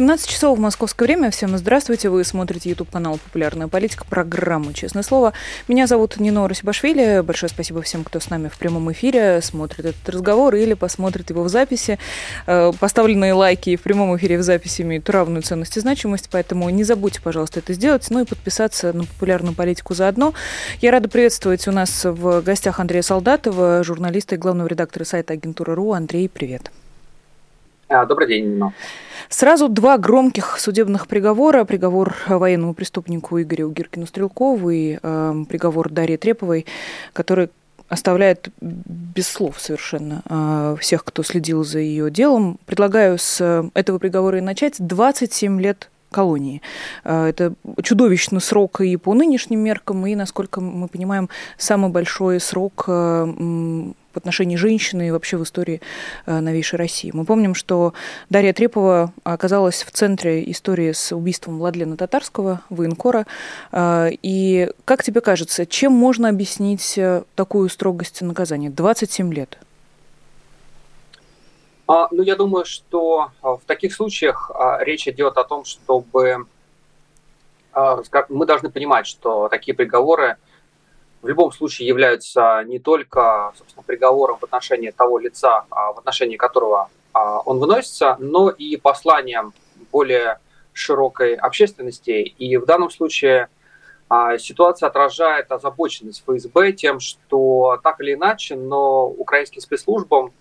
17 часов в московское время. Всем здравствуйте. Вы смотрите YouTube канал «Популярная политика», программу «Честное слово». Меня зовут Нино Расибашвили. Большое спасибо всем, кто с нами в прямом эфире смотрит этот разговор или посмотрит его в записи. Э, поставленные лайки в прямом эфире в записи имеют равную ценность и значимость, поэтому не забудьте, пожалуйста, это сделать, ну и подписаться на «Популярную политику» заодно. Я рада приветствовать у нас в гостях Андрея Солдатова, журналиста и главного редактора сайта «Агентура.ру». Андрей, привет. Добрый день. Сразу два громких судебных приговора. Приговор военному преступнику Игорю Гиркину-Стрелкову и э, приговор Дарьи Треповой, который оставляет без слов совершенно э, всех, кто следил за ее делом. Предлагаю с этого приговора и начать. 27 лет колонии. Э, это чудовищный срок и по нынешним меркам, и, насколько мы понимаем, самый большой срок э, в отношении женщины и вообще в истории э, новейшей России. Мы помним, что Дарья Трепова оказалась в центре истории с убийством Владлена Татарского, военкора. Э, и как тебе кажется, чем можно объяснить э, такую строгость наказания? 27 лет. А, ну, я думаю, что в таких случаях речь идет о том, чтобы мы должны понимать, что такие приговоры – в любом случае являются не только собственно, приговором в отношении того лица, а, в отношении которого а, он выносится, но и посланием более широкой общественности. И в данном случае а, ситуация отражает озабоченность ФСБ тем, что так или иначе, но украинским спецслужбам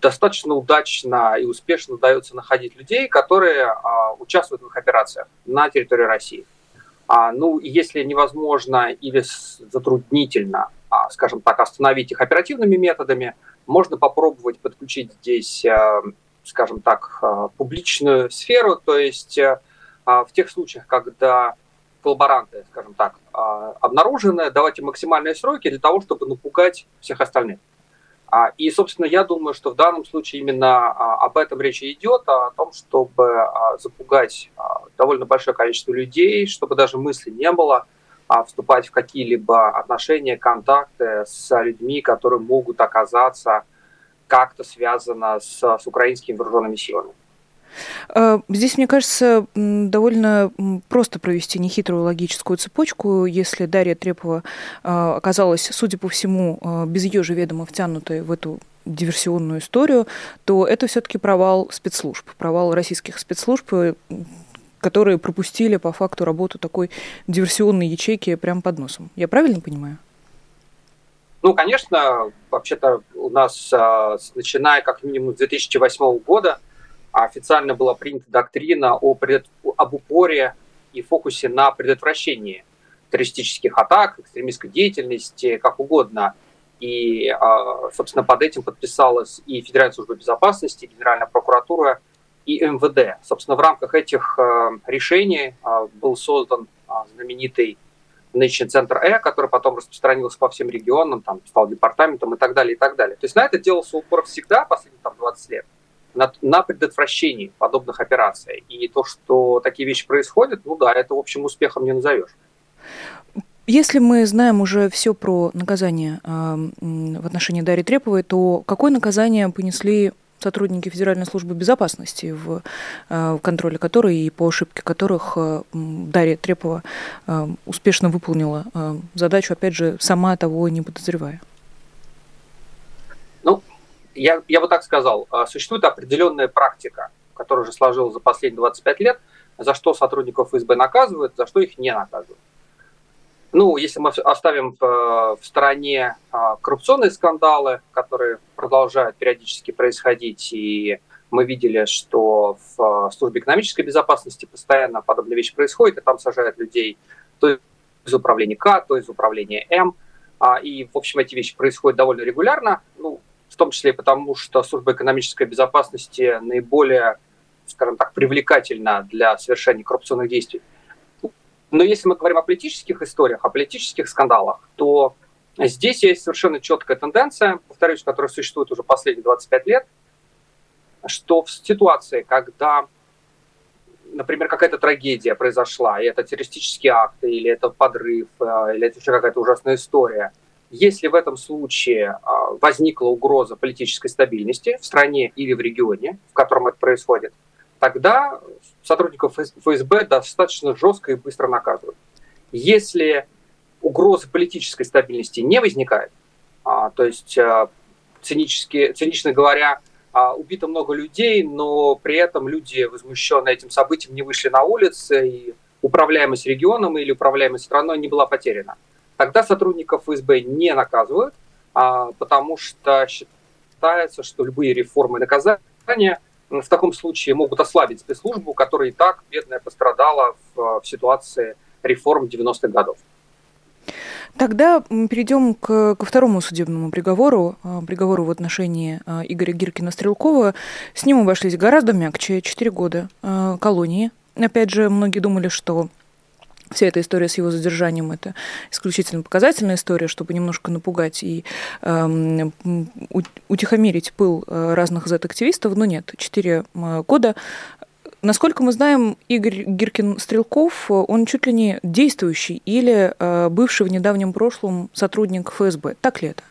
достаточно удачно и успешно удается находить людей, которые участвуют в их операциях на территории России. А, ну, если невозможно или затруднительно, а, скажем так, остановить их оперативными методами, можно попробовать подключить здесь, а, скажем так, а, публичную сферу, то есть а, в тех случаях, когда коллаборанты, скажем так, а, обнаружены, давайте максимальные сроки для того, чтобы напугать всех остальных. А, и, собственно, я думаю, что в данном случае именно а, об этом речь идет, о том, чтобы а, запугать довольно большое количество людей, чтобы даже мысли не было вступать в какие-либо отношения, контакты с людьми, которые могут оказаться как-то связаны с, с украинскими вооруженными силами. Э, здесь, мне кажется, довольно просто провести нехитрую логическую цепочку. Если Дарья Трепова э, оказалась, судя по всему, э, без ее же ведома втянутой в эту диверсионную историю, то это все-таки провал спецслужб, провал российских спецслужб, которые пропустили по факту работу такой диверсионной ячейки прямо под носом. Я правильно понимаю? Ну, конечно, вообще-то у нас, начиная как минимум с 2008 года, официально была принята доктрина о пред... об упоре и фокусе на предотвращении террористических атак, экстремистской деятельности, как угодно. И, а, собственно, под этим подписалась и Федеральная служба безопасности, и Генеральная прокуратура, и МВД. Собственно, в рамках этих а, решений а, был создан знаменитый Nation Center E, который потом распространился по всем регионам, там стал департаментом и так далее, и так далее. То есть на это делался упор всегда последние там, 20 лет на, на предотвращении подобных операций. И то, что такие вещи происходят, ну да, это, в общем, успехом не назовешь. Если мы знаем уже все про наказание э, в отношении Дарьи Треповой, то какое наказание понесли сотрудники Федеральной службы безопасности, в, э, в контроле которой и по ошибке которых э, Дарья Трепова успешно выполнила задачу, опять же, сама того не подозревая? Я, я бы так сказал, а, существует определенная практика, которая уже сложилась за последние 25 лет, за что сотрудников ФСБ наказывают, за что их не наказывают. Ну, если мы оставим в, в стороне а, коррупционные скандалы, которые продолжают периодически происходить, и мы видели, что в службе экономической безопасности постоянно подобные вещи происходят, и там сажают людей то из управления К, то из управления М, а, и, в общем, эти вещи происходят довольно регулярно. Ну, в том числе и потому, что служба экономической безопасности наиболее, скажем так, привлекательна для совершения коррупционных действий. Но если мы говорим о политических историях, о политических скандалах, то здесь есть совершенно четкая тенденция, повторюсь, которая существует уже последние 25 лет, что в ситуации, когда например, какая-то трагедия произошла, и это террористический акт, или это подрыв, или это еще какая-то ужасная история, если в этом случае возникла угроза политической стабильности в стране или в регионе, в котором это происходит, тогда сотрудников ФСБ достаточно жестко и быстро наказывают. Если угрозы политической стабильности не возникает, то есть цинически, цинично говоря, а, убито много людей, но при этом люди, возмущенные этим событием, не вышли на улицы, и управляемость регионом или управляемость страной не была потеряна. Тогда сотрудников ФСБ не наказывают, а, потому что считается, что любые реформы наказания в таком случае могут ослабить спецслужбу, которая и так, бедная, пострадала в, в ситуации реформ 90-х годов. Тогда перейдем к, ко второму судебному приговору, а, приговору в отношении а, Игоря Гиркина-Стрелкова. С ним обошлись гораздо мягче, 4 года а, колонии. Опять же, многие думали, что вся эта история с его задержанием это исключительно показательная история, чтобы немножко напугать и э, утихомирить пыл разных Z-активистов, но нет, 4 года Насколько мы знаем, Игорь Гиркин-Стрелков, он чуть ли не действующий или э, бывший в недавнем прошлом сотрудник ФСБ. Так ли это?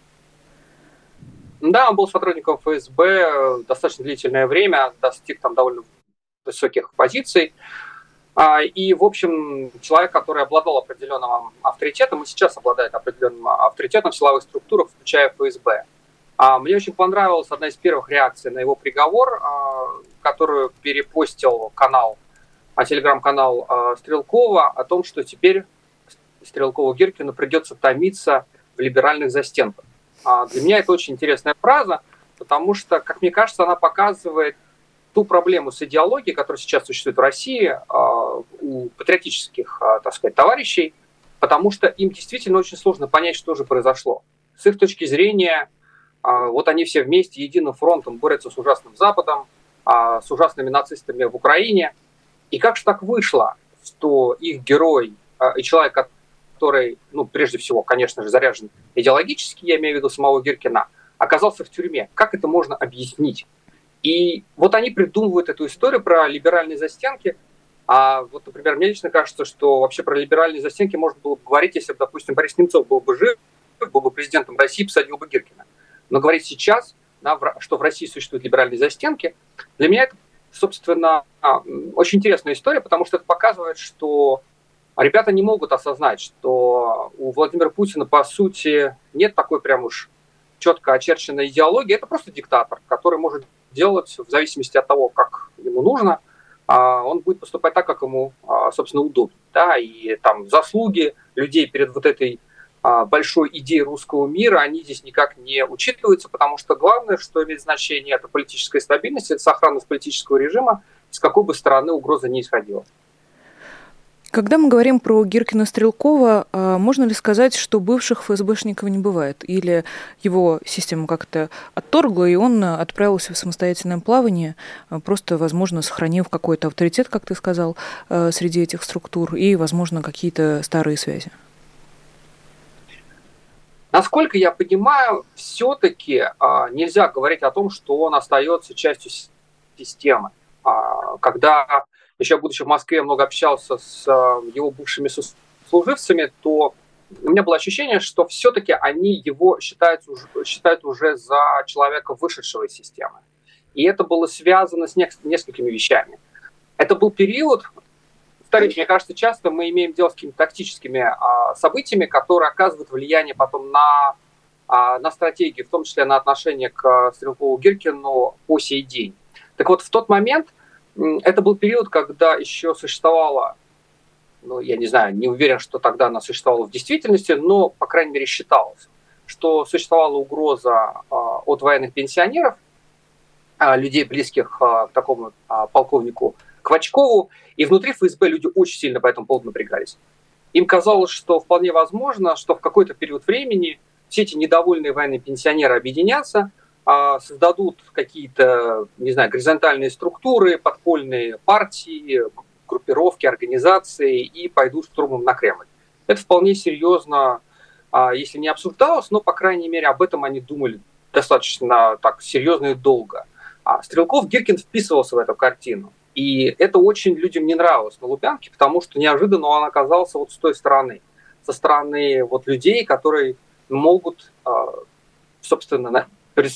Да, он был сотрудником ФСБ достаточно длительное время, достиг там довольно высоких позиций. А, и, в общем, человек, который обладал определенным авторитетом, и сейчас обладает определенным авторитетом в силовых структурах, включая ФСБ. А, мне очень понравилась одна из первых реакций на его приговор, а, которую перепостил канал, телеграм-канал Стрелкова о том, что теперь Стрелкову Гиркину придется томиться в либеральных застенках. Для меня это очень интересная фраза, потому что, как мне кажется, она показывает ту проблему с идеологией, которая сейчас существует в России у патриотических, так сказать, товарищей, потому что им действительно очень сложно понять, что же произошло. С их точки зрения, а, вот они все вместе единым фронтом борются с ужасным Западом, а, с ужасными нацистами в Украине. И как же так вышло, что их герой а, и человек, который, ну, прежде всего, конечно же, заряжен идеологически, я имею в виду самого Гиркина, оказался в тюрьме. Как это можно объяснить? И вот они придумывают эту историю про либеральные застенки. А вот, например, мне лично кажется, что вообще про либеральные застенки можно было бы говорить, если бы, допустим, Борис Немцов был бы жив, был бы президентом России, посадил бы Гиркина. Но говорить сейчас, что в России существуют либеральные застенки, для меня это, собственно, а, очень интересная история, потому что это показывает, что ребята не могут осознать, что у Владимира Путина, по сути, нет такой прям уж четко очерченной идеологии. Это просто диктатор, который может делать в зависимости от того, как ему нужно. А, он будет поступать так, как ему, а, собственно, удобно. Да? И там заслуги людей перед вот этой а, большой идеи русского мира, они здесь никак не учитываются, потому что главное, что имеет значение, это политическая стабильность, это сохранность политического режима, с какой бы стороны угроза не исходила. Когда мы говорим про Гиркина Стрелкова, а, можно ли сказать, что бывших ФСБшников не бывает? Или его система как-то отторгла, и он отправился в самостоятельное плавание, а, просто, возможно, сохранив какой-то авторитет, как ты сказал, среди этих структур, и, возможно, какие-то старые связи? Насколько я понимаю, все-таки а, нельзя говорить о том, что он остается частью системы. А, когда еще будучи в Москве много общался с а, его бывшими служивцами, то у меня было ощущение, что все-таки они его считают, считают уже за человека, вышедшего из системы. И это было связано с несколькими вещами. Это был период, повторюсь, мне кажется, часто мы имеем дело с какими-то тактическими а, событиями, которые оказывают влияние потом на, а, на стратегию, в том числе на отношение к а, Стрелкову Гиркину по сей день. Так вот, в тот момент это был период, когда еще существовало, ну, я не знаю, не уверен, что тогда она существовала в действительности, но, по крайней мере, считалось, что существовала угроза а, от военных пенсионеров, а, людей, близких а, к такому полковнику Квачкову, и внутри ФСБ люди очень сильно по этому поводу напрягались. Им казалось, что вполне возможно, что в какой-то период времени все эти недовольные военные пенсионеры объединятся, создадут какие-то, не знаю, горизонтальные структуры, подпольные партии, группировки, организации и пойдут штурмом на Кремль. Это вполне серьезно, а, если не обсуждалось, но, по крайней мере, об этом они думали достаточно так серьезно и долго. А Стрелков Гиркин вписывался в эту картину. И это очень людям не нравилось на Лубянке, потому что неожиданно он оказался вот с той стороны, со стороны вот людей, которые могут, а, собственно,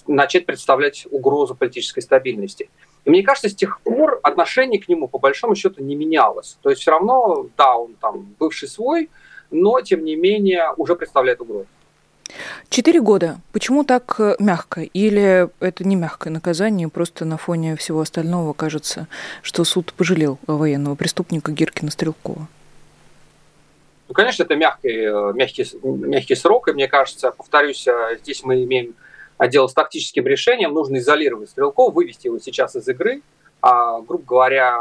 начать представлять угрозу политической стабильности. И мне кажется, с тех пор отношение к нему по большому счету не менялось. То есть все равно, да, он там бывший свой, но тем не менее уже представляет угрозу. Четыре года. Почему так э, мягко? Или это не мягкое наказание, просто на фоне всего остального кажется, что суд пожалел военного преступника Гиркина Стрелкова? Ну, конечно, это мягкий, э, мягкий, мягкий срок, и мне кажется, повторюсь, э, здесь мы имеем дело с тактическим решением, нужно изолировать Стрелкова, вывести его сейчас из игры, а, грубо говоря,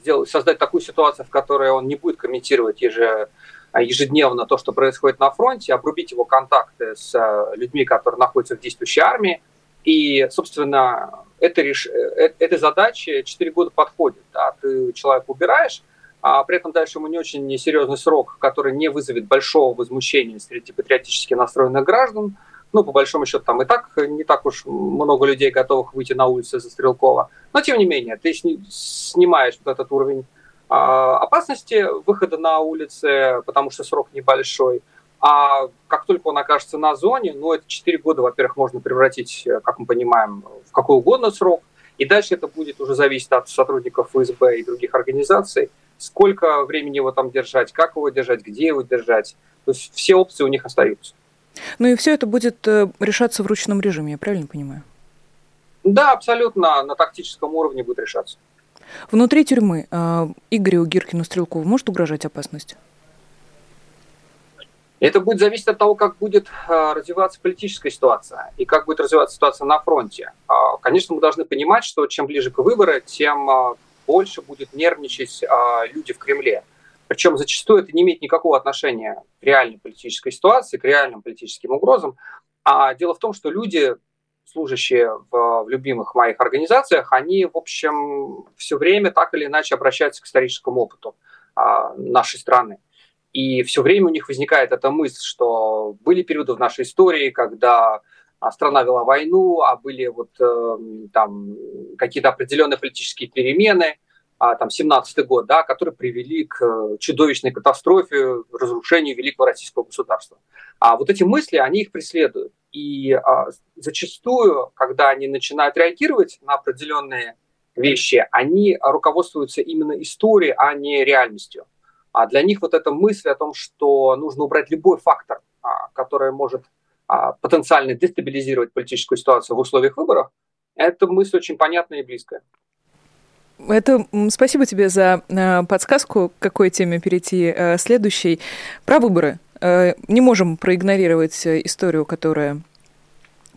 сделать, создать такую ситуацию, в которой он не будет комментировать еже, а, ежедневно то, что происходит на фронте, обрубить его контакты с э, людьми, которые находятся в действующей армии. И, собственно, это реш... Э, этой задаче 4 года подходит. Да? Ты человека убираешь, а при этом дальше ему не очень серьезный срок, который не вызовет большого возмущения среди патриотически настроенных граждан. Ну, по большому счету, там и так не так уж много людей готовых выйти на улицу за Стрелкова. Но, тем не менее, ты снимаешь вот этот уровень а, опасности выхода на улицы, потому что срок небольшой. А как только он окажется на зоне, ну, это 4 года, во-первых, можно превратить, как мы понимаем, в какой угодно срок. И дальше это будет уже зависеть от сотрудников ФСБ и других организаций, сколько времени его там держать, как его держать, где его держать. То есть все опции у них остаются. Ну и все это будет э, решаться в ручном режиме, я правильно понимаю? Да, абсолютно на тактическом уровне будет решаться. Внутри тюрьмы э, Игорю Гиркину Стрелкову может угрожать опасность? Это будет зависеть от того, как будет э, развиваться политическая ситуация и как будет развиваться ситуация на фронте. Э, конечно, мы должны понимать, что чем ближе к выборам, тем больше будет нервничать э, люди в Кремле. Причем зачастую это не имеет никакого отношения к реальной политической ситуации, к реальным политическим угрозам. А дело в том, что люди служащие в, в любимых моих организациях, они, в общем, все время так или иначе обращаются к историческому опыту а, нашей страны. И все время у них возникает эта мысль, что были периоды в нашей истории, когда а, страна вела войну, а были вот э, там какие-то определенные политические перемены, там 17 год, да, которые привели к э, чудовищной катастрофе, разрушению великого российского государства. А вот эти мысли, они их преследуют. И а, зачастую, когда они начинают реагировать на определенные вещи, они руководствуются именно историей, а не реальностью. А для них вот эта мысль о том, что нужно убрать любой фактор, а, который может а, потенциально дестабилизировать политическую ситуацию в условиях выборов, это мысль очень понятная и близкая. Это спасибо тебе за э, подсказку, к какой теме перейти э, следующей. Про выборы. Э, не можем проигнорировать историю, которая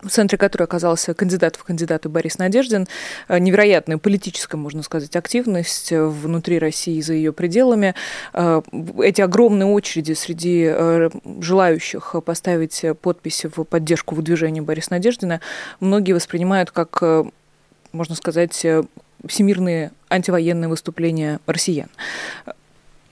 в центре которой оказался кандидат в кандидаты Борис Надеждин. Невероятная политическая, можно сказать, активность внутри России за ее пределами. Эти огромные очереди среди желающих поставить подписи в поддержку выдвижения Бориса Надеждина многие воспринимают как можно сказать, всемирные антивоенные выступления россиян.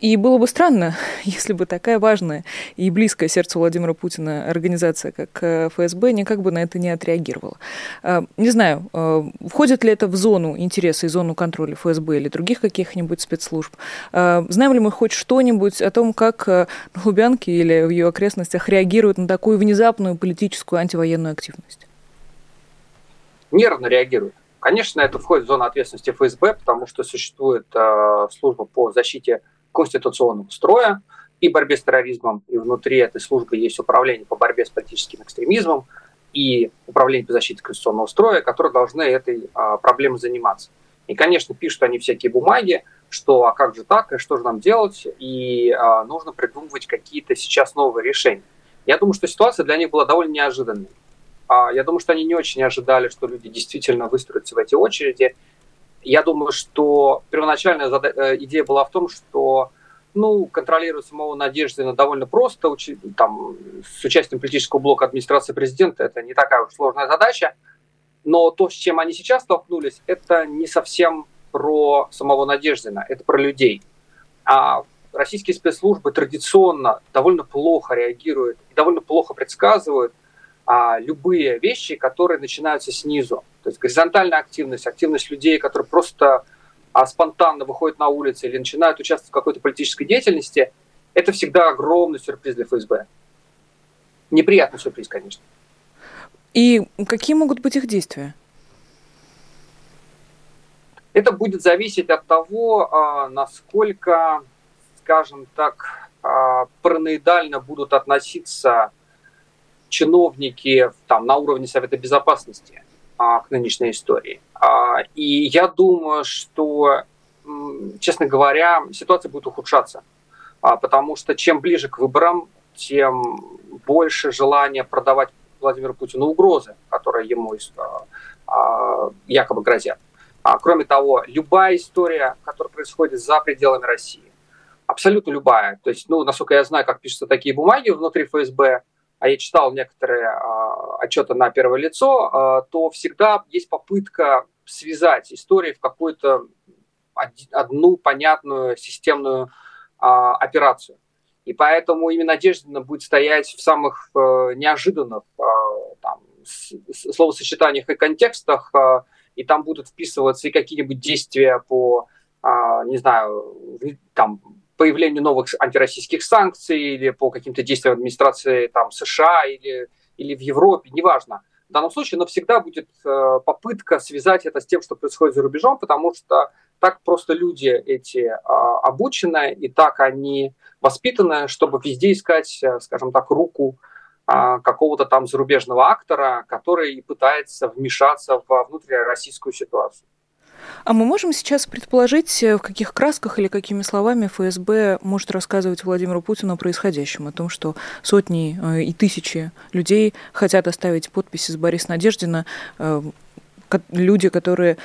И было бы странно, если бы такая важная и близкая сердцу Владимира Путина организация, как э, ФСБ, никак бы на это не отреагировала. Э, не знаю, э, входит ли это в зону интереса и зону контроля ФСБ или других каких-нибудь спецслужб. Знаем ли мы хоть что-нибудь о том, как на Лубянке или в ее окрестностях реагируют на такую внезапную политическую антивоенную активность? Нервно реагируют. Конечно, это входит в зону ответственности ФСБ, потому что существует э, служба по защите конституционного строя и борьбе с терроризмом, и внутри этой службы есть управление по борьбе с политическим экстремизмом и управление по защите конституционного строя, которые должны этой э, проблемой заниматься. И, конечно, пишут они всякие бумаги, что а как же так, и что же нам делать, и э, нужно придумывать какие-то сейчас новые решения. Я думаю, что ситуация для них была довольно неожиданной. А, я думаю, что они не очень ожидали, что люди действительно выстроятся в эти очереди. Я думаю, что первоначальная э, идея была в том, что ну, контролировать самого Надеждина довольно просто, там, с участием политического блока администрации президента, это не такая уж сложная задача. Но то, с чем они сейчас столкнулись, это не совсем про самого Надеждина, это про людей. А российские спецслужбы традиционно довольно плохо реагируют довольно плохо предсказывают – а, любые вещи, которые начинаются снизу. То есть горизонтальная активность, активность людей, которые просто а спонтанно выходят на улицы или начинают участвовать в какой-то политической деятельности, это всегда огромный сюрприз для ФСБ. Неприятный сюрприз, конечно. И какие могут быть их действия? Это будет зависеть от того, а, насколько, скажем так, а, параноидально будут относиться чиновники там, на уровне Совета Безопасности а, к нынешней истории. И я думаю, что, честно говоря, ситуация будет ухудшаться, потому что чем ближе к выборам, тем больше желания продавать Владимиру Путину угрозы, которые ему якобы грозят. А, кроме того, любая история, которая происходит за пределами России, абсолютно любая, то есть, ну, насколько я знаю, как пишутся такие бумаги внутри ФСБ, а я читал некоторые а, отчеты на первое лицо, а, то всегда есть попытка связать истории в какую-то одну понятную системную а, операцию. И поэтому именно Надеждина будет стоять в самых а, неожиданных там, словосочетаниях и контекстах, и там будут вписываться и какие-нибудь действия по, не знаю, там, появлению новых антироссийских санкций или по каким-то действиям администрации там, США или, или в Европе, неважно. В данном случае, но всегда будет э, попытка связать это с тем, что происходит за рубежом, потому что так просто люди эти э, обучены, и так они воспитаны, чтобы везде искать, э, скажем так, руку а, какого-то там зарубежного актора, который пытается вмешаться во внутрироссийскую ситуацию. А мы можем сейчас предположить, в каких красках или какими словами ФСБ может рассказывать Владимиру Путину о происходящем, о том, что сотни э, и тысячи людей хотят оставить подписи с Бориса Надеждина э, люди, которые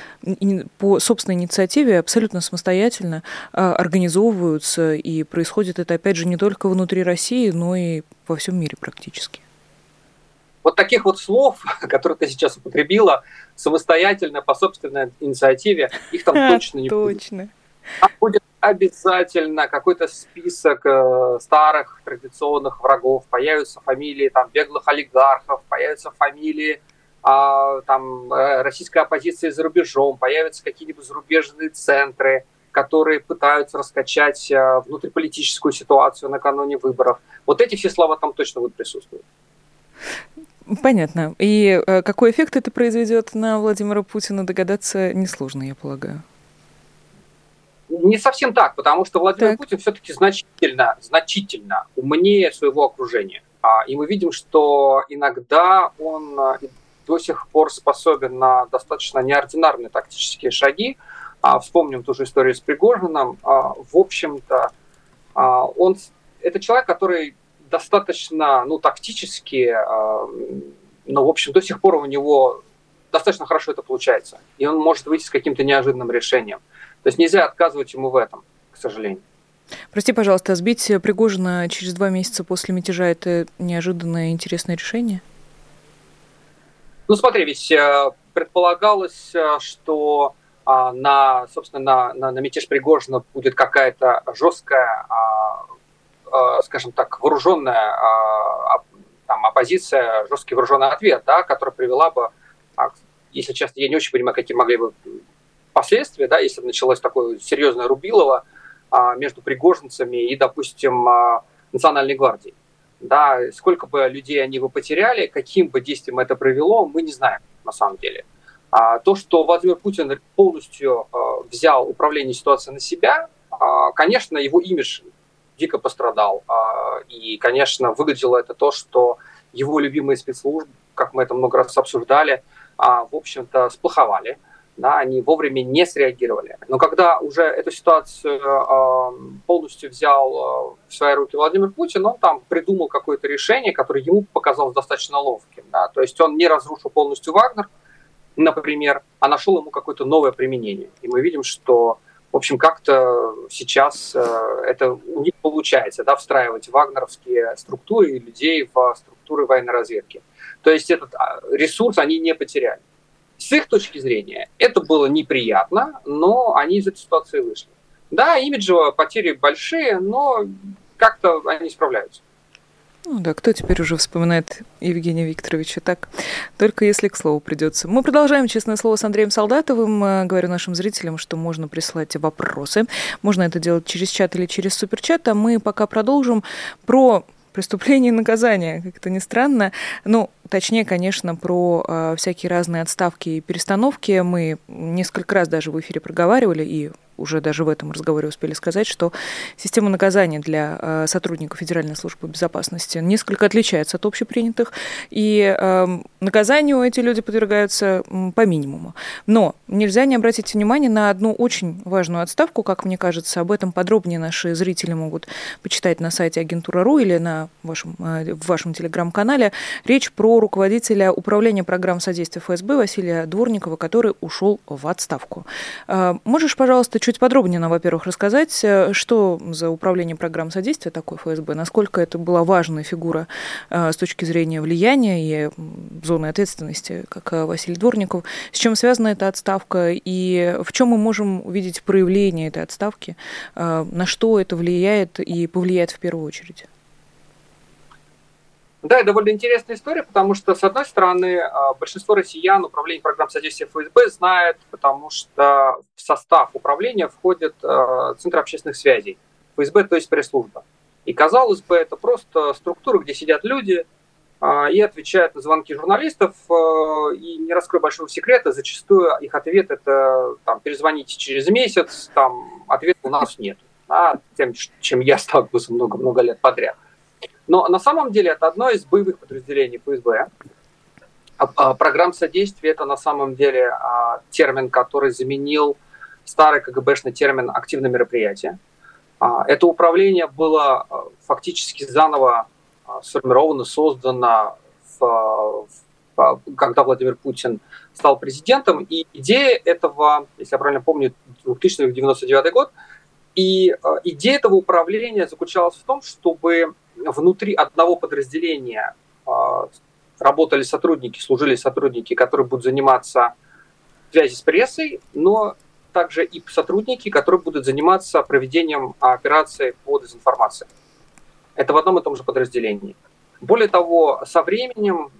по собственной инициативе абсолютно самостоятельно организовываются, и происходит это, опять же, не только внутри России, но и во всем мире практически. Вот таких вот слов, которые ты сейчас употребила, самостоятельно, по собственной инициативе, их там точно не будет. Точно. Там будет обязательно какой-то список э, старых традиционных врагов, появятся фамилии там беглых олигархов, появятся фамилии а, там э, российская оппозиция за рубежом, появятся какие-нибудь зарубежные центры, которые пытаются раскачать а, внутриполитическую ситуацию накануне выборов. Вот эти все слова там точно будут присутствовать. Понятно. И э, какой эффект это произведет на Владимира Путина, догадаться несложно, я полагаю. Не совсем так, потому что Владимир так. Путин все-таки значительно, значительно умнее своего окружения. А, и мы видим, что иногда он до сих пор способен на достаточно неординарные тактические шаги. А, вспомним ту же историю с Пригожиным. А, в общем-то, он это человек, который достаточно, ну, тактически, а, ну, в общем, до сих пор у него достаточно хорошо это получается. И он может выйти с каким-то неожиданным решением. То есть нельзя отказывать ему в этом, к сожалению. Прости, пожалуйста, сбить Пригожина через два месяца после мятежа – это неожиданное интересное решение? Ну, смотри, ведь э, предполагалось, э, что а, на, собственно, на, на, на мятеж Пригожина будет какая-то жесткая, а, а, скажем так, вооруженная там, оппозиция, жесткий вооруженный ответ, да, который привела бы, если честно, я не очень понимаю, какие могли бы последствия, да, если бы началось такое серьезное рубилово между пригожинцами и, допустим, Национальной гвардией. Да, сколько бы людей они бы потеряли, каким бы действием это привело, мы не знаем на самом деле. А то, что Владимир Путин полностью э, взял управление ситуацией на себя, э, конечно, его имидж дико пострадал. Э, и, конечно, выглядело это то, что его любимые спецслужбы, как мы это много раз обсуждали, э, в общем-то, сплоховали да, они вовремя не среагировали. Но когда уже эту ситуацию э, полностью взял э, в свои руки Владимир Путин, он там придумал какое-то решение, которое ему показалось достаточно ловким. Да. То есть он не разрушил полностью Вагнер, например, а нашел ему какое-то новое применение. И мы видим, что, в общем, как-то сейчас э, это у них получается, да, встраивать вагнеровские структуры и людей в структуры военной разведки. То есть этот а, ресурс они не потеряли. С их точки зрения это было неприятно, но они из этой ситуации вышли. Да, имиджево потери большие, но как-то они справляются. Ну да, кто теперь уже вспоминает Евгения Викторовича так? Только если к слову придется. Мы продолжаем «Честное слово» с Андреем Солдатовым. Э, говорю нашим зрителям, что можно присылать вопросы. Можно это делать через чат или через суперчат. А мы пока продолжим про преступление и наказание, как это ни странно. Ну, точнее, конечно, про э, всякие разные отставки и перестановки мы несколько раз даже в эфире проговаривали, и уже даже в этом разговоре успели сказать, что система наказания для э, сотрудников Федеральной службы безопасности несколько отличается от общепринятых, и э, наказанию эти люди подвергаются по минимуму. Но нельзя не обратить внимание на одну очень важную отставку, как мне кажется, об этом подробнее наши зрители могут почитать на сайте агентура.ру или на вашем, э, в вашем телеграм-канале. Речь про руководителя управления программ содействия ФСБ Василия Дворникова, который ушел в отставку. Можешь, пожалуйста, чуть чуть подробнее нам, во-первых, рассказать, э, что за управление программ содействия такой ФСБ, насколько это была важная фигура э, с точки зрения влияния и зоны ответственности, как э, Василий Дворников, с чем связана эта отставка и в чем мы можем увидеть проявление этой отставки, на что это влияет и повлияет в первую очередь. Да, это довольно интересная история, потому что, с одной стороны, а, большинство россиян управление программ содействия ФСБ знает, потому что в состав управления входит а, Центр общественных связей. ФСБ, то есть пресс-служба. И, казалось бы, это просто структура, где сидят люди а, и отвечают на звонки журналистов. И не раскрою большого секрета, зачастую их ответ – это там, перезвоните через месяц, там, ответа у нас нет. А тем, чем я сталкивался много-много лет подряд – но на самом деле это одно из боевых подразделений ФСБ. А, а, программ содействия – это на самом деле а, термин, который заменил старый КГБшный термин «активное мероприятие». Это управление было фактически заново сформировано, создано, в, в, когда Владимир Путин стал президентом. И идея этого, если я правильно помню, 2099 год, и идея этого управления заключалась в том, чтобы внутри одного подразделения а, работали сотрудники, служили сотрудники, которые будут заниматься связью с прессой, но также и сотрудники, которые будут заниматься проведением операции по дезинформации. Это в одном и том же подразделении. Более того, со временем,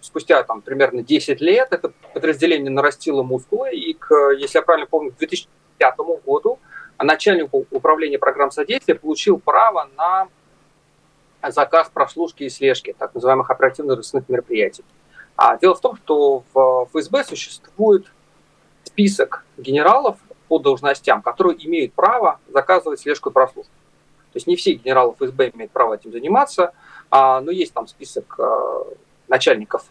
спустя там, примерно 10 лет, это подразделение нарастило мускулы, и, к, если я правильно помню, к 2005 году начальник управления программ содействия получил право на заказ прослушки и слежки так называемых оперативно-розыскных мероприятий. А дело в том, что в ФСБ существует список генералов по должностям, которые имеют право заказывать слежку и прослушку. То есть не все генералы ФСБ имеют право этим заниматься, а, но есть там список а, начальников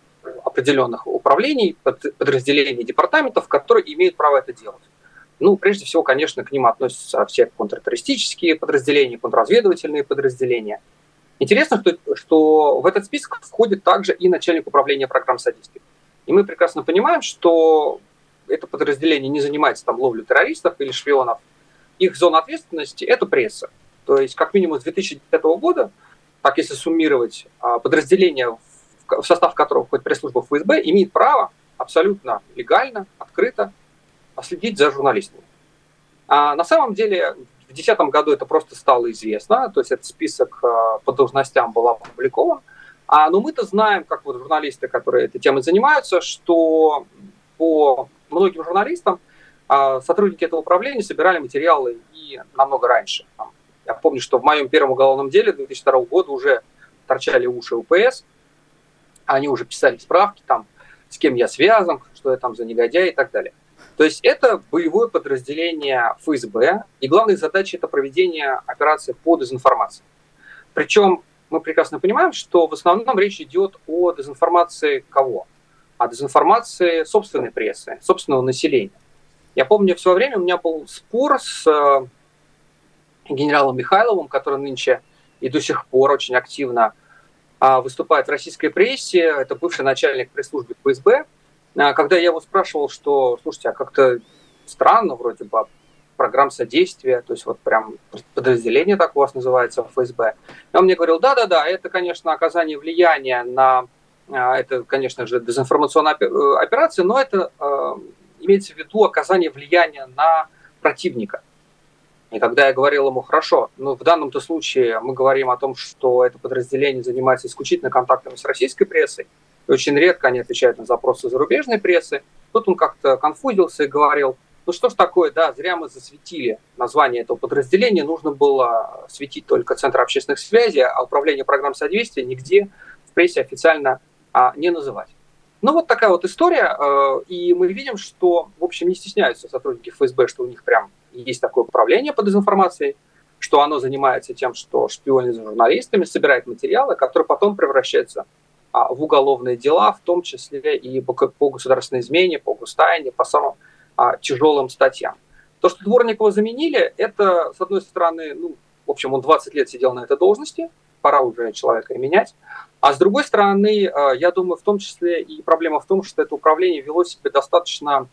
определенных управлений, подразделений, департаментов, которые имеют право это делать. Ну, прежде всего, конечно, к ним относятся все контртеррористические подразделения, контрразведывательные подразделения – Интересно, что, что в этот список входит также и начальник управления программ содействия. И мы прекрасно понимаем, что это подразделение не занимается там ловлей террористов или шпионов. Их зона ответственности – это пресса. То есть, как минимум с 2010 года, так если суммировать, а, подразделение, в состав которого входит пресс-служба ФСБ, имеет право абсолютно легально, открыто следить за журналистами. А на самом деле в 2010 году это просто стало известно, то есть этот список э, по должностям был опубликован. А, но мы-то знаем, как вот журналисты, которые этой темой занимаются, что по многим журналистам а, сотрудники этого управления собирали материалы и намного раньше. Я помню, что в моем первом уголовном деле 2002 года уже торчали уши УПС, они уже писали справки, там, с кем я связан, что я там за негодяй и так далее. То есть это боевое подразделение ФСБ, и главная задача это проведение операции по дезинформации. Причем мы прекрасно понимаем, что в основном речь идет о дезинформации кого? О дезинформации собственной прессы, собственного населения. Я помню, в свое время у меня был спор с э, генералом Михайловым, который нынче и до сих пор очень активно а, выступает в российской прессе. Это бывший начальник пресс-службы ФСБ. А когда я его спрашивал, что, слушайте, а как-то странно вроде бы программ содействия, то есть вот прям подразделение так у вас называется, ФСБ. И он мне говорил, да-да-да, это, конечно, оказание влияния на, а, это, конечно же, дезинформационная э, операция, но это э, имеется в виду оказание влияния на противника. И когда я говорил ему, хорошо, ну в данном-то случае мы говорим о том, что это подразделение занимается исключительно контактами с российской прессой, и очень редко они отвечают на запросы зарубежной прессы, тут он как-то конфузился и говорил, ну что ж такое, да, зря мы засветили название этого подразделения, нужно было светить только Центр общественных связей, а Управление программ содействия нигде в прессе официально а, не называть. Ну, вот такая вот история. Э, и мы видим, что, в общем, не стесняются сотрудники ФСБ, что у них прям есть такое управление по дезинформации, что оно занимается тем, что шпионит за журналистами, собирает материалы, которые потом превращаются в уголовные дела, в том числе и по, государственной измене, по гостайне, по самым а, тяжелым статьям. То, что Дворникова заменили, это, с одной стороны, ну, в общем, он 20 лет сидел на этой должности, пора уже человека менять. А с другой стороны, э, я думаю, в том числе и проблема в том, что это управление вело себя достаточно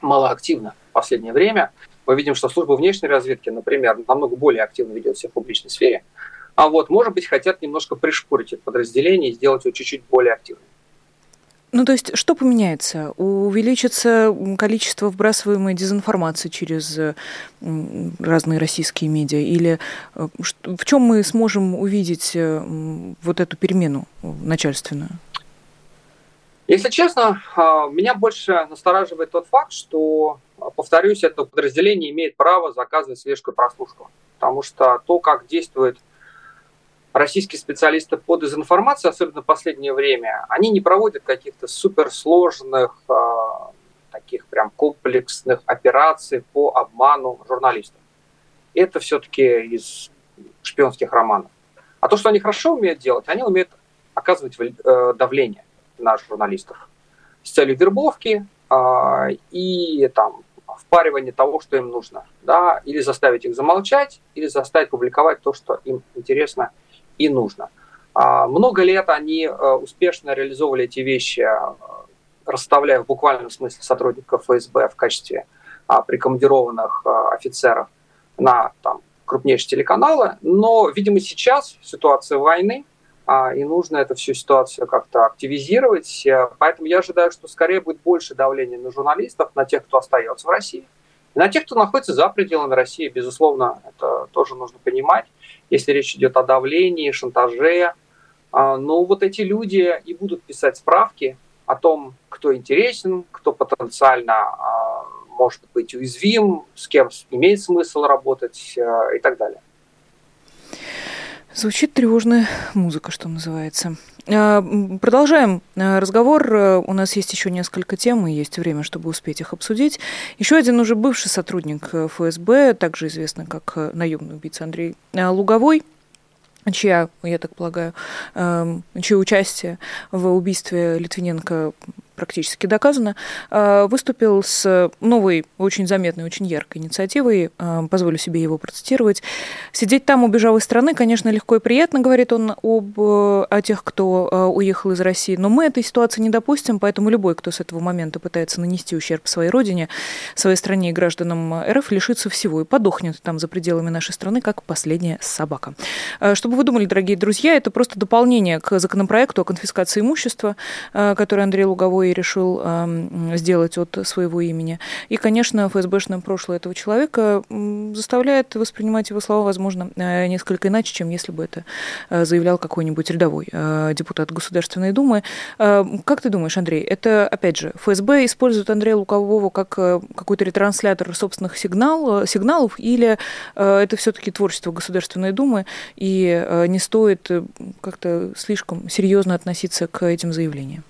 малоактивно в последнее время. Мы видим, что служба внешней разведки, например, намного более активно ведет себя в публичной сфере. А вот, может быть, хотят немножко пришпорить это подразделение и сделать его чуть-чуть более активным. Ну, то есть, что поменяется? Увеличится количество вбрасываемой дезинформации через разные российские медиа? Или э, в чем мы сможем увидеть э, вот эту перемену начальственную? Если честно, а, меня больше настораживает тот факт, что, повторюсь, это подразделение имеет право заказывать слежку и прослушку. Потому что то, как действует российские специалисты по дезинформации, особенно в последнее время, они не проводят каких-то суперсложных, э, таких прям комплексных операций по обману журналистов. Это все-таки из шпионских романов. А то, что они хорошо умеют делать, они умеют оказывать э, давление на журналистов с целью вербовки э, и там впаривания того, что им нужно, да, или заставить их замолчать, или заставить публиковать то, что им интересно и нужно. А, много лет они э, успешно реализовывали эти вещи, э, расставляя в буквальном смысле сотрудников ФСБ в качестве а, прикомандированных э, офицеров на там, крупнейшие телеканалы. Но, видимо, сейчас ситуация войны, а, и нужно эту всю ситуацию как-то активизировать. Поэтому я ожидаю, что скорее будет больше давления на журналистов, на тех, кто остается в России. И на тех, кто находится за пределами России, безусловно, это тоже нужно понимать если речь идет о давлении, шантаже. А, но вот эти люди и будут писать справки о том, кто интересен, кто потенциально а, может быть уязвим, с кем имеет смысл работать а, и так далее. Звучит тревожная музыка, что называется. Продолжаем разговор. У нас есть еще несколько тем, и есть время, чтобы успеть их обсудить. Еще один уже бывший сотрудник ФСБ, также известный как наемный убийца Андрей Луговой, чья, я так полагаю, чье участие в убийстве Литвиненко практически доказано, э, выступил с новой, очень заметной, очень яркой инициативой, э, позволю себе его процитировать. «Сидеть там, убежав из страны, конечно, легко и приятно», говорит он об, э, о тех, кто уехал из России, но мы этой ситуации не допустим, поэтому любой, кто с этого момента пытается нанести ущерб своей родине, своей стране и гражданам РФ, лишится всего и подохнет там за пределами нашей страны, как последняя собака. Чтобы вы думали, дорогие друзья, это просто дополнение к законопроекту о конфискации имущества, который Андрей Луговой и решил сделать от своего имени. И, конечно, ФСБшное прошлое этого человека заставляет воспринимать его слова, возможно, э, несколько иначе, чем если бы это э, заявлял какой-нибудь рядовой э, депутат Государственной Думы. Как ты думаешь, Андрей, это, опять же, ФСБ использует Андрея Лукового как какой-то ретранслятор собственных сигнал, сигналов, или это все-таки творчество Государственной Думы, и не стоит как-то слишком серьезно относиться к этим заявлениям?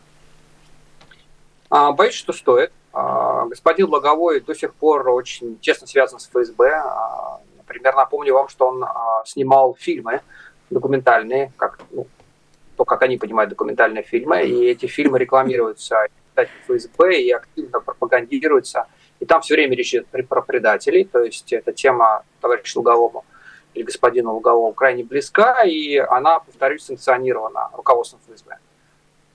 А, боюсь, что стоит. А, господин Логовой до сих пор очень тесно связан с ФСБ. А, например, напомню вам, что он снимал фильмы документальные, как, ну, то, как они понимают документальные фильмы, и эти фильмы рекламируются ФСБ и активно пропагандируются. И там все время речь идет про предателей, то есть эта тема товарищу Луговому или господину Луговому крайне близка, и она, повторюсь, санкционирована руководством ФСБ.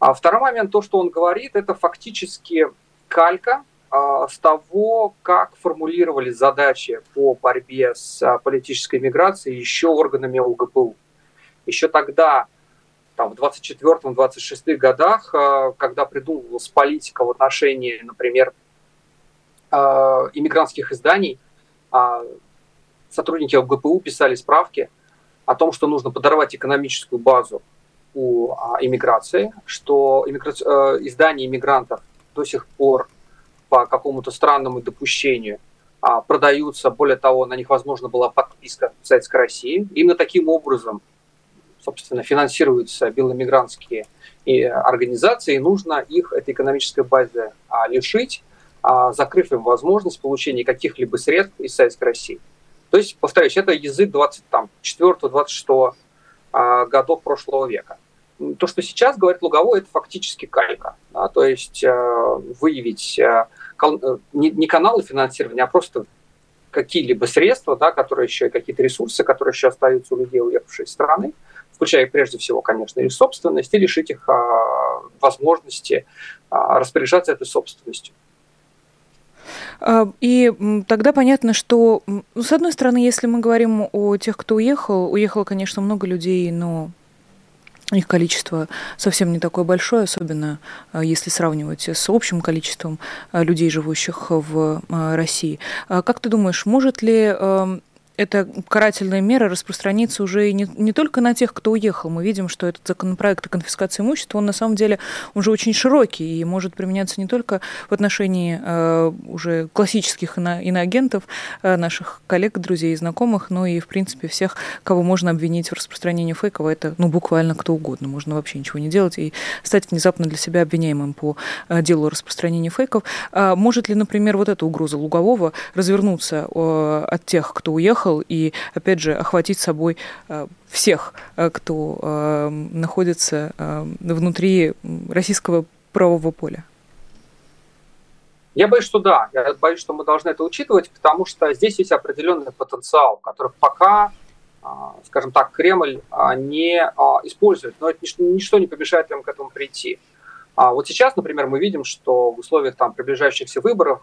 А второй момент, то, что он говорит, это фактически калька а, с того, как формулировали задачи по борьбе с а, политической миграцией еще органами ЛГБУ. Еще тогда, там, в 24-26 годах, а, когда придумывалась политика в отношении, например, иммигрантских изданий, сотрудники ОГПУ писали справки о том, что нужно подорвать экономическую базу у а, иммиграции, что иммигра... Э, издания иммигрантов до сих пор по какому-то странному допущению а, продаются, более того, на них, возможно, была подписка Советской России. Именно таким образом, собственно, финансируются белоэмигрантские организации, и нужно их этой экономической базы а, лишить, закрыв им возможность получения каких-либо средств из Советской России. То есть, повторюсь, это язык 24-26 годов прошлого века то, что сейчас говорит Луговой, это фактически калька. Да, то есть э, выявить э, кал, не, не каналы финансирования, а просто какие-либо средства, да, которые еще и какие-то ресурсы, которые еще остаются у людей, уехавших из страны, включая прежде всего, конечно, их собственность, и лишить их э, возможности э, распоряжаться этой собственностью. А, и тогда понятно, что, ну, с одной стороны, если мы говорим о тех, кто уехал, уехало, конечно, много людей, но их количество совсем не такое большое, особенно э, если сравнивать с общим количеством э, людей, живущих в э, России. А как ты думаешь, может ли эм, эта карательная мера распространится уже не, не только на тех, кто уехал. Мы видим, что этот законопроект о конфискации имущества, он на самом деле уже очень широкий и может применяться не только в отношении э, уже классических ино, иноагентов, э, наших коллег, друзей и знакомых, но и, в принципе, всех, кого можно обвинить в распространении фейков. Это, ну, буквально кто угодно. Можно вообще ничего не делать и стать внезапно для себя обвиняемым по э, делу о распространении фейков. А может ли, например, вот эта угроза Лугового развернуться э, от тех, кто уехал, уехал, и, опять же, охватить собой э, всех, э, кто э, находится внутри российского правового поля? Я боюсь, что да. Я боюсь, что мы должны это учитывать, потому что здесь есть определенный потенциал, который пока, скажем так, Кремль не использует. Но это ничто не помешает им к этому прийти. А вот сейчас, например, мы видим, что в условиях там, приближающихся выборов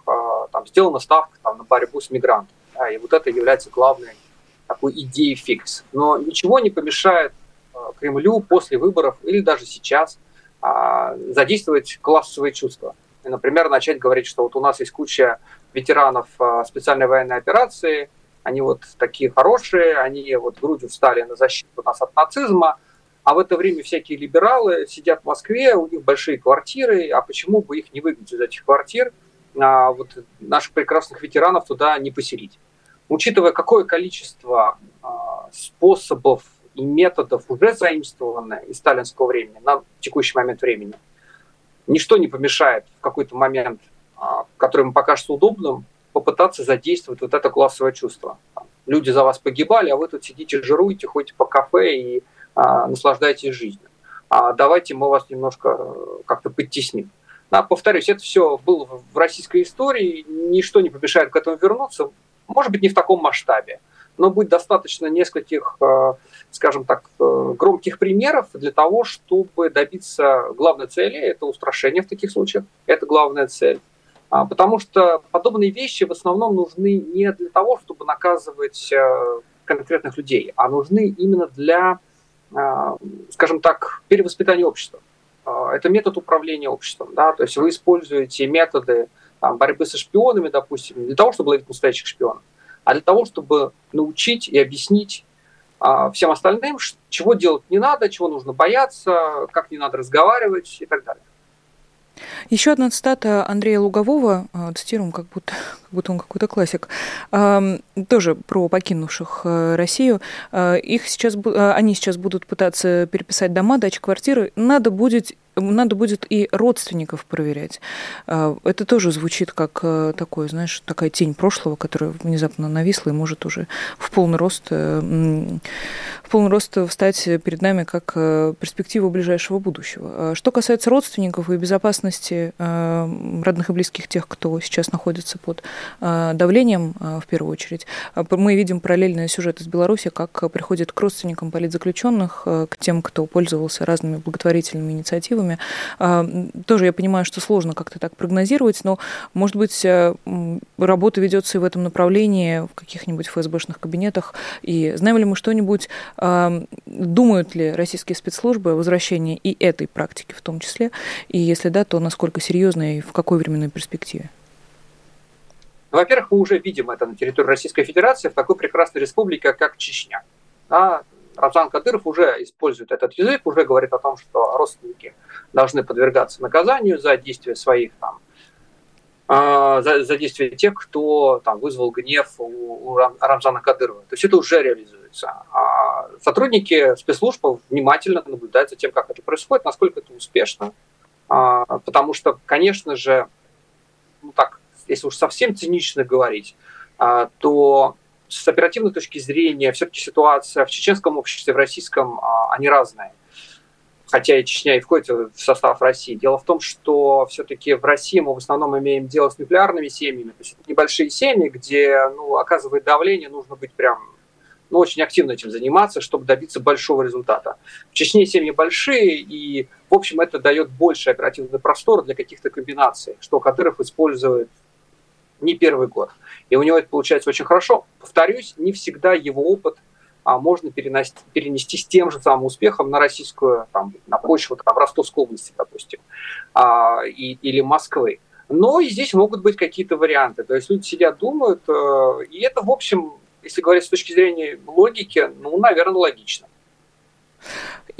там, сделана ставка там, на борьбу с мигрантами. Да, и вот это является главной такой идеей фикс. Но ничего не помешает э, Кремлю после выборов или даже сейчас а, задействовать классовые чувства. И, например, начать говорить, что вот у нас есть куча ветеранов а, специальной военной операции, они вот такие хорошие, они вот грудью встали на защиту нас от нацизма, а в это время всякие либералы сидят в Москве, у них большие квартиры, а почему бы их не выгнать из этих квартир, а вот наших прекрасных ветеранов туда не поселить? Учитывая, какое количество а, способов и методов уже заимствовано из сталинского времени на текущий момент времени, ничто не помешает в какой-то момент, а, который ему покажется удобным, попытаться задействовать вот это классовое чувство. Люди за вас погибали, а вы тут сидите, жируете, ходите по кафе и а, наслаждаетесь жизнью. А давайте мы вас немножко э, как-то подтесним. А, повторюсь, это все было в российской истории, ничто не помешает к этому вернуться. Может быть, не в таком масштабе, но будет достаточно нескольких, э, скажем так, э, громких примеров для того, чтобы добиться главной цели. Это устрашение в таких случаях. Это главная цель. А, потому что подобные вещи в основном нужны не для того, чтобы наказывать э, конкретных людей, а нужны именно для, скажем так, перевоспитания общества. А, это метод управления обществом. Да? То есть вы используете методы там, борьбы со шпионами, допустим, не для того, чтобы ловить настоящих шпионов, а для того, чтобы научить и объяснить а, всем остальным, чего делать не надо, чего нужно бояться, как не надо разговаривать и так далее. Еще одна цитата Андрея Лугового, а, цитируем, как будто, как будто он какой-то классик, тоже про покинувших э, Россию. А, их сейчас, они сейчас будут пытаться переписать дома, дачи, квартиры. Надо будет надо будет и родственников проверять. А, это тоже звучит как э, такое, знаешь, такая тень прошлого, которая внезапно нависла и может уже в полный рост, э, в полный рост встать перед нами как э, перспектива ближайшего будущего. А что касается родственников и безопасности родных и близких тех, кто сейчас находится под давлением, в первую очередь, мы видим параллельные сюжеты из Беларуси, как приходят к родственникам политзаключенных, к тем, кто пользовался разными благотворительными инициативами, силами. А, тоже я понимаю, что сложно как-то так прогнозировать, но, может быть, э, работа ведется и в этом направлении в каких-нибудь ФСБшных кабинетах. И знаем ли мы что-нибудь, а, думают ли российские спецслужбы о возвращении и этой практики в том числе? И если да, то насколько серьезно и в какой временной перспективе? Ну, во-первых, мы уже видим это на территории Российской Федерации в такой прекрасной республике, как Чечня. Да, Рамзан Кадыров уже использует этот язык, уже говорит о том, что родственники должны подвергаться наказанию за действия своих там, э, за, за действия тех, кто там вызвал гнев у, у Рамзана Кадырова. То есть это уже реализуется. А сотрудники спецслужб внимательно наблюдают за тем, как это происходит, насколько это успешно, а, потому что, конечно же, ну так, если уж совсем цинично говорить, а, то с оперативной точки зрения все-таки ситуация в чеченском обществе, в российском, а, они разные. Хотя и Чечня и входит в состав России. Дело в том, что все-таки в России мы в основном имеем дело с нуклеарными семьями. То есть это небольшие семьи, где ну, оказывает давление, нужно быть прям ну, очень активно этим заниматься, чтобы добиться большого результата. В Чечне семьи большие, и, в общем, это дает больше оперативный простор для каких-то комбинаций, что Кадыров использует не первый год. И у него это получается очень хорошо. Повторюсь, не всегда его опыт а, можно перенести, перенести с тем же самым успехом на российскую, там, на почву там, Ростовской области, допустим, а, и, или Москвы. Но и здесь могут быть какие-то варианты. То есть люди сидят, думают, э, и это, в общем, если говорить с точки зрения логики, ну, наверное, логично.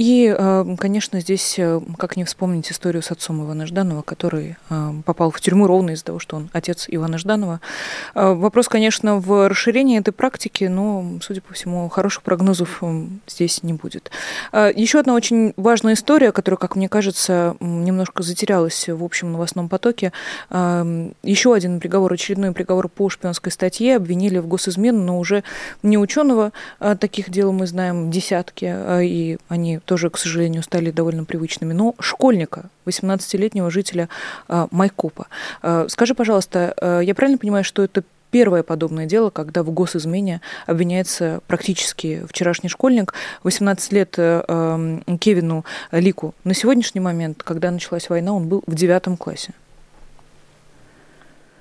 И, э, конечно, здесь, э, как не вспомнить историю с отцом Ивана Жданова, который э, попал в тюрьму ровно из-за того, что он отец Ивана Жданова. Вопрос, конечно, в расширении этой практики, но, судя по всему, хороших прогнозов здесь не будет. Еще одна очень важная история, которая, как мне кажется, немножко затерялась в общем новостном потоке. Еще один приговор, очередной приговор по шпионской статье, обвинили в госизмену, но уже не ученого. Таких дел мы знаем десятки, и они тоже, к сожалению, стали довольно привычными, но школьника, 18-летнего жителя э, Майкопа. Э, скажи, пожалуйста, э, я правильно понимаю, что это первое подобное дело, когда в госизмене обвиняется практически вчерашний школьник, 18 лет Кевину Лику. На сегодняшний момент, когда началась война, он был в девятом классе.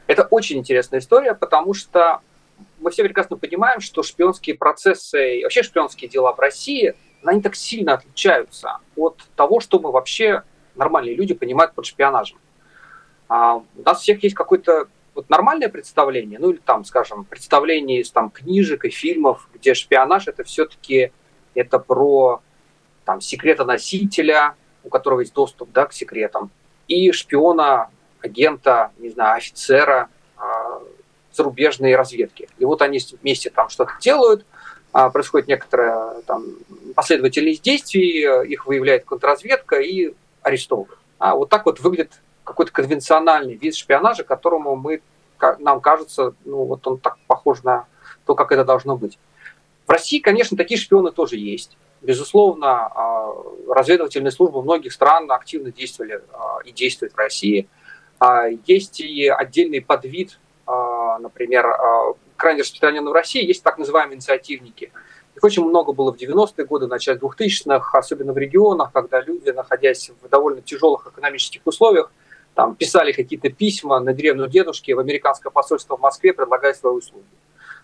Это очень интересная история, потому что мы все прекрасно понимаем, что шпионские процессы, вообще шпионские дела в России – они так сильно отличаются от того, что мы вообще, нормальные люди, понимают под шпионажем. А, у нас всех есть какое-то вот нормальное представление, ну или там, скажем, представление из там книжек и фильмов, где шпионаж это все-таки это про там секретоносителя, у которого есть доступ да, к секретам, и шпиона, агента, не знаю, офицера э, зарубежной разведки. И вот они вместе там что-то делают – происходит некоторая там, последовательность действий, их выявляет контрразведка и арестовывает. А вот так вот выглядит какой-то конвенциональный вид шпионажа, которому мы, нам кажется, ну вот он так похож на то, как это должно быть. В России, конечно, такие шпионы тоже есть. Безусловно, а, разведывательные службы многих стран активно действовали а, и действуют в России. Есть и отдельный подвид, например, крайне распространены в России, есть так называемые инициативники. Их очень много было в 90-е годы, в начале 2000-х, особенно в регионах, когда люди, находясь в довольно тяжелых экономических условиях, там, писали какие-то письма на деревню дедушки в американское посольство в Москве, предлагая свои услуги.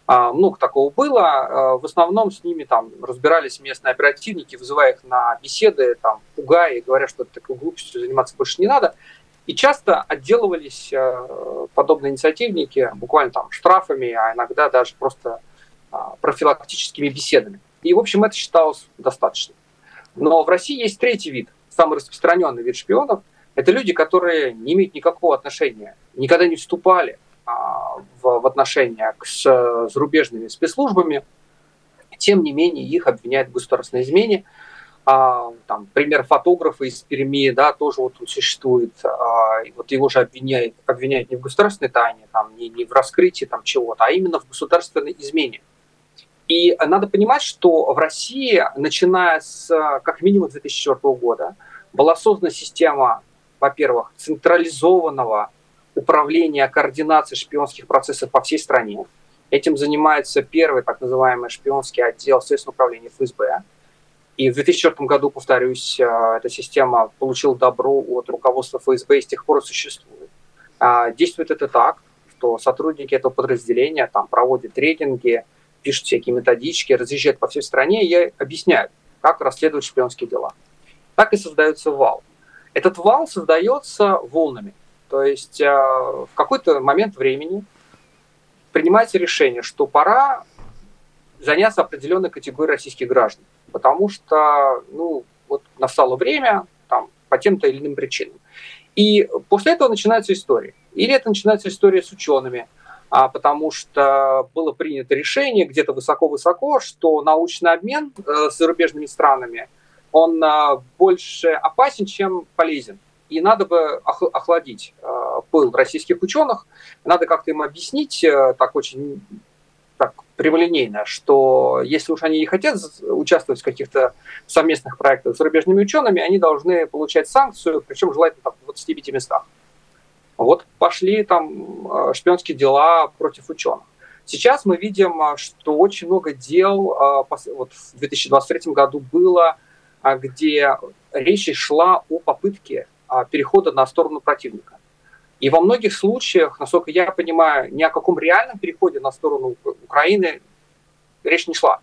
А, много такого было. А, в основном с ними там разбирались местные оперативники, вызывая их на беседы, там, пугая и говоря, что такой глупостью заниматься больше не надо. И часто отделывались э, подобные инициативники буквально там штрафами, а иногда даже просто а, профилактическими беседами. И, в общем, это считалось достаточно. Но в России есть третий вид, самый распространенный вид шпионов. Это люди, которые не имеют никакого отношения, никогда не вступали а, в, отношения с зарубежными спецслужбами. Тем не менее, их обвиняют в государственной измене, а, там, пример фотографа из Перми, да, тоже вот он существует, а, и вот его же обвиняют, обвиняют не в государственной тайне, там, не, не в раскрытии там, чего-то, а именно в государственной измене. И надо понимать, что в России, начиная с как минимум 2004 года, была создана система, во-первых, централизованного управления, координации шпионских процессов по всей стране. Этим занимается первый так называемый шпионский отдел Следственного управления ФСБ – и в 2004 году, повторюсь, э, эта система получила добро от руководства ФСБ и с тех пор существует. А, действует это так, что сотрудники этого подразделения там проводят тренинги, пишут всякие методички, разъезжают по всей стране и объясняют, как расследовать шпионские дела. Так и создается вал. Этот вал создается волнами. То есть э, в какой-то момент времени принимается решение, что пора заняться определенной категорией российских граждан, потому что, ну, вот настало время, там, по тем-то или иным причинам. И после этого начинается история. Или это начинается история с учеными, а, потому что было принято решение где-то высоко-высоко, что научный обмен э, с зарубежными странами, он э, больше опасен, чем полезен. И надо бы охладить э, пыл российских ученых, надо как-то им объяснить так очень так, прямолинейно, что если уж они не хотят участвовать в каких-то совместных проектах с зарубежными учеными, они должны получать санкцию, причем желательно там, в 25 местах. Вот пошли там э, шпионские дела против ученых. Сейчас мы видим, э, что очень много дел э, вот в 2023 году было, где речь шла о попытке перехода на сторону противника. И во многих случаях, насколько я понимаю, ни о каком реальном переходе на сторону Украины речь не шла.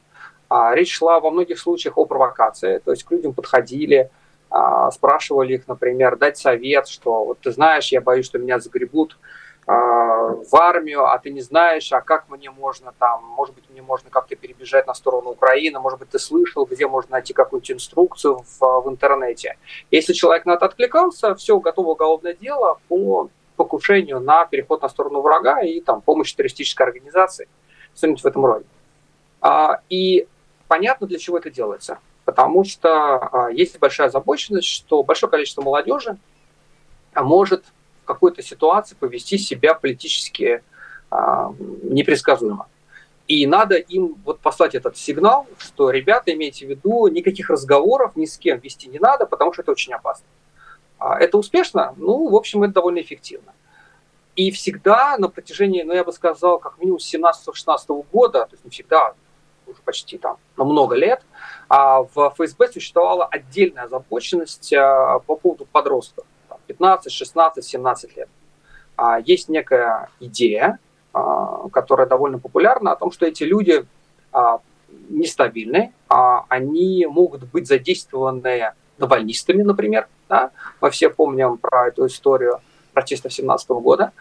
А речь шла во многих случаях о провокации, то есть к людям подходили, а, спрашивали их, например, дать совет, что вот ты знаешь, я боюсь, что меня загребут а, в армию, а ты не знаешь, а как мне можно там, может быть, мне можно как-то перебежать на сторону Украины, может быть, ты слышал, где можно найти какую-нибудь инструкцию в, в интернете. Если человек на это откликался, все, готово уголовное дело по покушению на переход на сторону врага и там помощь террористической организации, что-нибудь в этом роде. А, и понятно, для чего это делается потому что а, есть большая озабоченность, что большое количество молодежи может в какой-то ситуации повести себя политически а, непредсказуемо. И надо им вот послать этот сигнал, что, ребята, имейте в виду, никаких разговоров ни с кем вести не надо, потому что это очень опасно. А это успешно? Ну, в общем, это довольно эффективно. И всегда на протяжении, ну, я бы сказал, как минимум с 17-16 года, то есть не всегда, уже почти там на много лет, а в ФСБ существовала отдельная озабоченность а, по поводу подростков 15, 16, 17 лет. Есть некая идея, которая довольно популярна, о том, что эти люди нестабильны, они могут быть задействованы навальнистами, например. Да? Мы все помним про эту историю протестов 17 года.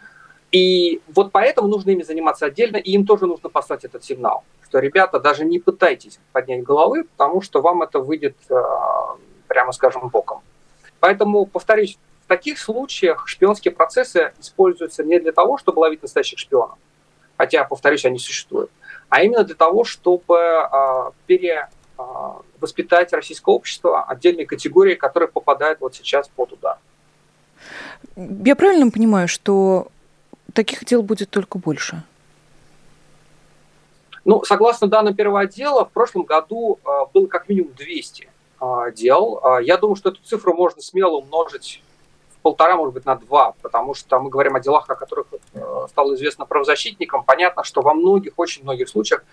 И вот поэтому нужно ими заниматься отдельно, и им тоже нужно послать этот сигнал что, ребята, даже не пытайтесь поднять головы, потому что вам это выйдет, э, прямо скажем, боком. Поэтому, повторюсь, в таких случаях шпионские процессы используются не для того, чтобы ловить настоящих шпионов, хотя, повторюсь, они существуют, а именно для того, чтобы э, перевоспитать российское общество отдельной категории, которые попадают вот сейчас под удар. Я правильно понимаю, что таких дел будет только больше? Ну, согласно данным первого отдела, в прошлом году э, было как минимум 200 э, дел. Э, я думаю, что эту цифру можно смело умножить полтора, может быть, на два, потому что мы говорим о делах, о которых стало известно правозащитникам. Понятно, что во многих, очень многих случаях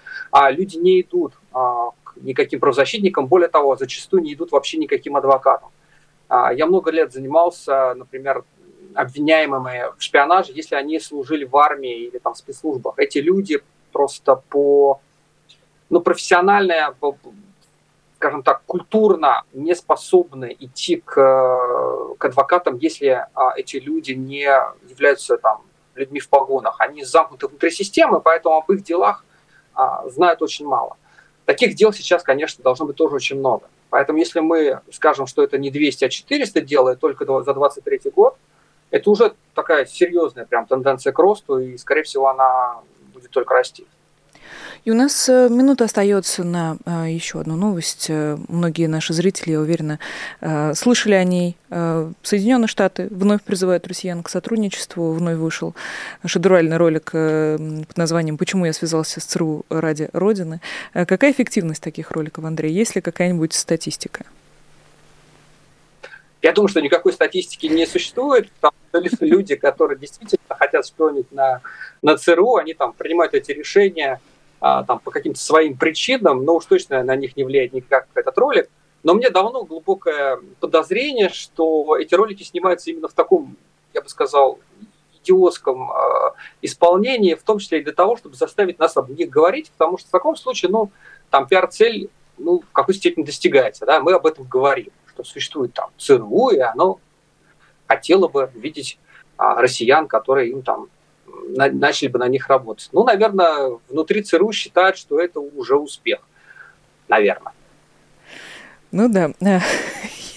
люди не идут к никаким правозащитникам, более того, зачастую не идут вообще никаким адвокатам. Я много лет занимался, например, обвиняемыми в шпионаже, если они служили в армии или там в спецслужбах. Эти люди просто по ну, профессионально, скажем так, культурно не способны идти к, к адвокатам, если а, эти люди не являются там людьми в погонах. Они замкнуты внутри системы, поэтому об их делах а, знают очень мало. Таких дел сейчас, конечно, должно быть тоже очень много. Поэтому если мы скажем, что это не 200, а 400 дел, и только за 23 год, это уже такая серьезная прям тенденция к росту, и, скорее всего, она будет только расти. И у нас э, минута остается на э, еще одну новость. Э, многие наши зрители, я уверена, слышали о ней. Соединенные Штаты вновь призывают россиян к сотрудничеству. Вновь вышел шедевральный ролик под названием «Почему я связался с ЦРУ ради Родины». Какая эффективность таких роликов, Андрей? Есть ли какая-нибудь статистика? Я думаю, что никакой статистики не существует, потому что люди, которые действительно хотят шпионить на, на ЦРУ, они там принимают эти решения там, по каким-то своим причинам, но уж точно на них не влияет никак этот ролик. Но мне давно глубокое подозрение, что эти ролики снимаются именно в таком, я бы сказал, идиотском э, исполнении, в том числе и для того, чтобы заставить нас об них говорить, потому что в таком случае, ну, там пиар-цель, ну, в какой степени достигается, да, мы об этом говорим, что существует там ЦРУ, и оно хотело бы видеть а, россиян, которые им там начали бы на них работать. Ну, наверное, внутри ЦРУ считают, что это уже успех. Наверное. Ну да,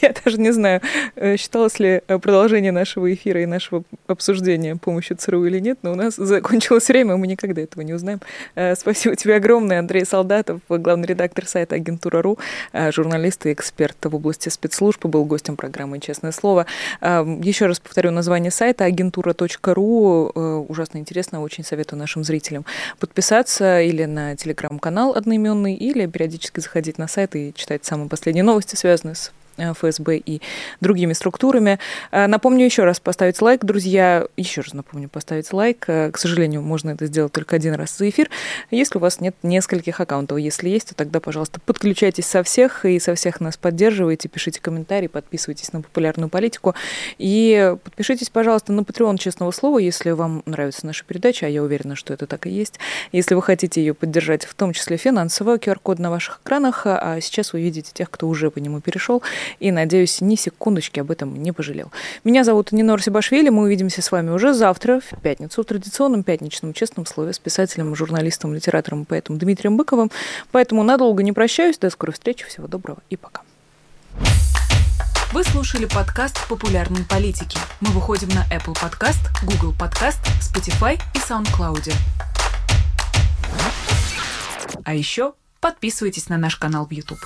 я даже не знаю, э, считалось ли э, продолжение нашего эфира и нашего обсуждения помощью ЦРУ или нет, но у нас закончилось время, мы никогда этого не узнаем. Э, спасибо тебе огромное, Андрей Солдатов, главный редактор сайта Агентура.ру, журналист и эксперт в области спецслужб, был гостем программы «Честное слово». Еще раз повторю название сайта агентура.ру. Ужасно интересно, очень советую нашим зрителям подписаться или на телеграм-канал одноименный, или периодически заходить на сайт и читать самые последние новости, связанные с ФСБ и другими структурами. Э, напомню еще раз поставить лайк, друзья. Еще раз напомню поставить лайк. Э, к сожалению, можно это сделать только один раз за эфир, если у вас нет нескольких аккаунтов. Если есть, то тогда, пожалуйста, подключайтесь со всех и со всех нас поддерживайте, пишите комментарии, подписывайтесь на популярную политику и подпишитесь, пожалуйста, на Patreon Честного Слова, если вам нравится наша передача, а я уверена, что это так и есть. Если вы хотите ее поддержать, в том числе финансово, QR-код на ваших экранах, а сейчас вы видите тех, кто уже по нему перешел и, надеюсь, ни секундочки об этом не пожалел. Меня зовут Нина Русибашвили, мы увидимся с вами уже завтра, в пятницу, в традиционном пятничном честном слове с писателем, журналистом, литератором и поэтом Дмитрием Быковым. Поэтому надолго не прощаюсь, до скорой встречи, всего доброго и пока. Вы слушали подкаст «Популярные политики». Мы выходим на Apple Podcast, Google Podcast, Spotify и SoundCloud. А еще подписывайтесь на наш канал в YouTube.